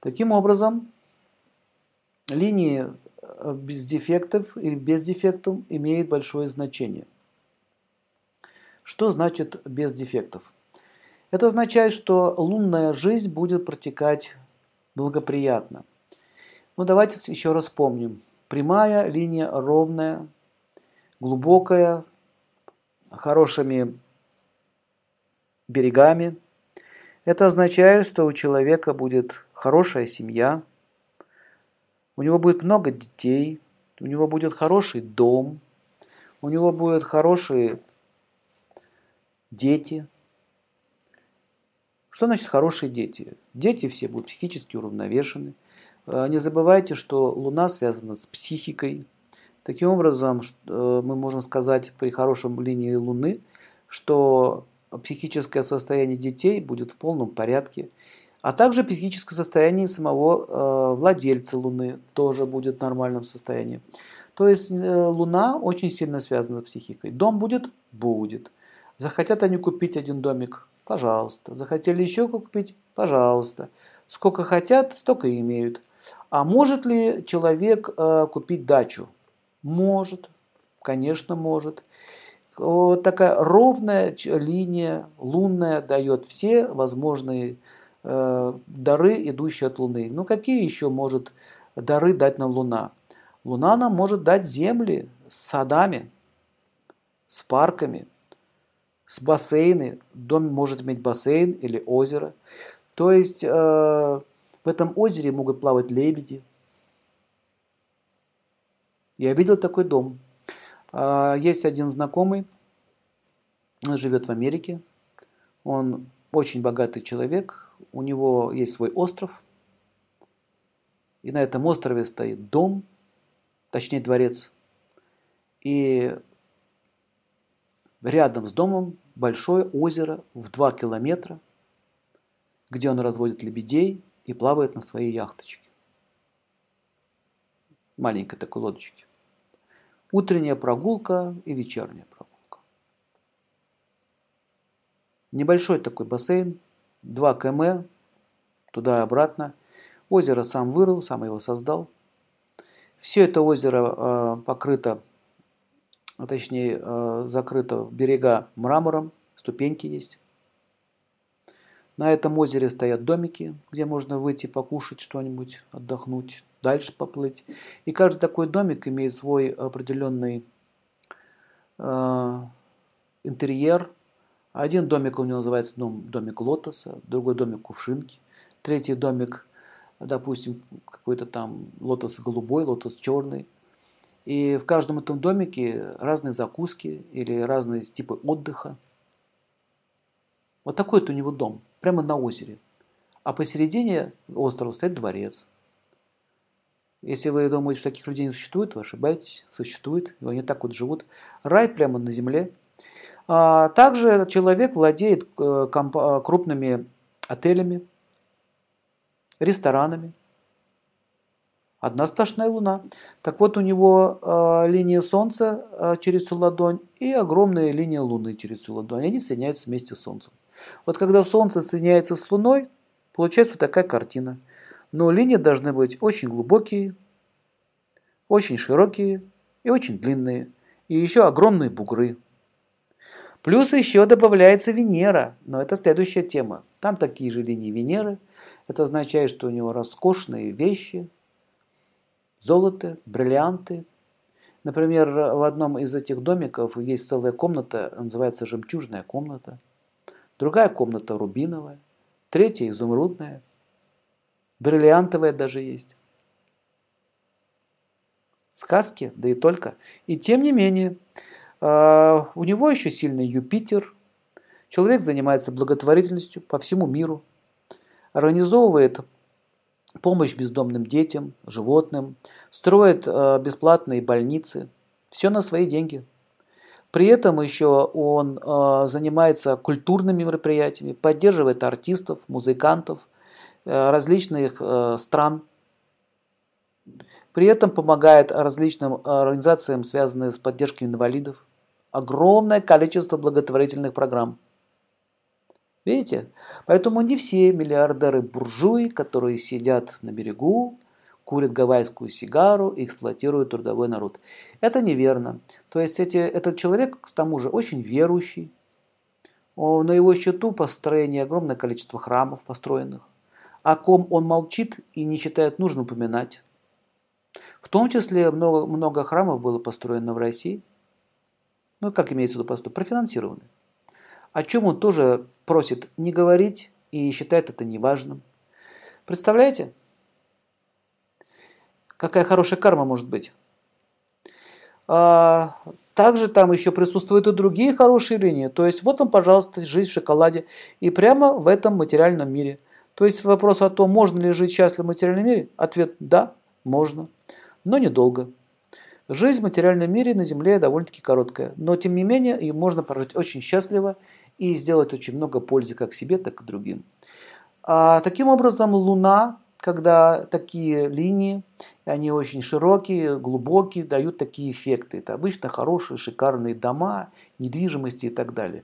Таким образом, линии э, без дефектов или без дефектов имеют большое значение. Что значит без дефектов? Это означает, что лунная жизнь будет протекать благоприятно. Ну давайте еще раз помним. Прямая линия ровная, глубокая, хорошими берегами. Это означает, что у человека будет хорошая семья, у него будет много детей, у него будет хороший дом, у него будут хорошие дети. Что значит хорошие дети? Дети все будут психически уравновешены. А, не забывайте, что Луна связана с психикой. Таким образом, э, мы можем сказать при хорошем линии Луны, что психическое состояние детей будет в полном порядке, а также психическое состояние самого э, владельца Луны тоже будет в нормальном состоянии. То есть э, Луна очень сильно связана с психикой. Дом будет? Будет. Захотят они купить один домик? Пожалуйста. Захотели еще купить? Пожалуйста. Сколько хотят, столько и имеют. А может ли человек э, купить дачу? Может. Конечно, может вот такая ровная линия лунная дает все возможные э, дары, идущие от Луны. Ну какие еще может дары дать нам Луна? Луна нам может дать земли с садами, с парками, с бассейны. Дом может иметь бассейн или озеро. То есть э, в этом озере могут плавать лебеди. Я видел такой дом. А, есть один знакомый, он живет в Америке. Он очень богатый человек. У него есть свой остров. И на этом острове стоит дом, точнее дворец. И рядом с домом большое озеро в 2 километра, где он разводит лебедей и плавает на своей яхточке. Маленькой такой лодочке. Утренняя прогулка и вечерняя прогулка. Небольшой такой бассейн, 2 км, туда и обратно. Озеро сам вырыл, сам его создал. Все это озеро э, покрыто, а точнее э, закрыто берега мрамором, ступеньки есть. На этом озере стоят домики, где можно выйти покушать что-нибудь, отдохнуть дальше поплыть. И каждый такой домик имеет свой определенный э, интерьер. Один домик у него называется дом, домик лотоса, другой домик кувшинки, третий домик, допустим, какой-то там лотос голубой, лотос черный. И в каждом этом домике разные закуски или разные типы отдыха. Вот такой вот у него дом, прямо на озере. А посередине острова стоит дворец – если вы думаете, что таких людей не существует, вы ошибаетесь. Существует. И они так вот живут. Рай прямо на земле. А также человек владеет э, э, крупными отелями, ресторанами. Одна сплошная луна. Так вот, у него э, линия Солнца через всю ладонь и огромная линия Луны через всю ладонь. Они соединяются вместе с Солнцем. Вот когда Солнце соединяется с Луной, получается вот такая картина – но линии должны быть очень глубокие, очень широкие и очень длинные. И еще огромные бугры. Плюс еще добавляется Венера, но это следующая тема. Там такие же линии Венеры. Это означает, что у него роскошные вещи, золото, бриллианты. Например, в одном из этих домиков есть целая комната, называется жемчужная комната. Другая комната рубиновая, третья изумрудная, Бриллиантовая даже есть. Сказки, да и только. И тем не менее, у него еще сильный Юпитер. Человек занимается благотворительностью по всему миру. Организовывает помощь бездомным детям, животным. Строит а, бесплатные больницы. Все на свои деньги. При этом еще он а, занимается культурными мероприятиями, поддерживает артистов, музыкантов – Э, различных э, стран. При этом помогает различным организациям, связанным с поддержкой инвалидов. Огромное количество благотворительных программ. Видите? Поэтому не все миллиардеры-буржуи, которые сидят на берегу, курят гавайскую сигару и эксплуатируют трудовой народ. Это неверно. То есть эти, этот человек, к тому же, очень верующий. На его счету построение огромное количество храмов построенных, о ком он молчит и не считает нужным упоминать. В том числе много, много храмов было построено в России. Ну, как имеется в виду построено? Профинансированы. О чем он тоже просит не говорить и считает это неважным. Представляете? Какая хорошая карма может быть. А, также там еще присутствуют и другие хорошие линии. То есть вот вам, пожалуйста, жизнь в шоколаде. И прямо в этом материальном мире. То есть вопрос о том, можно ли жить счастливо в материальном мире, ответ – да, можно но недолго. Жизнь в материальном мире на Земле довольно-таки короткая, но тем не менее ее можно прожить очень счастливо и сделать очень много пользы как себе, так и другим. А, таким образом, Луна, когда такие линии, они очень широкие, глубокие, дают такие эффекты. Это обычно хорошие, шикарные дома, недвижимости и так далее.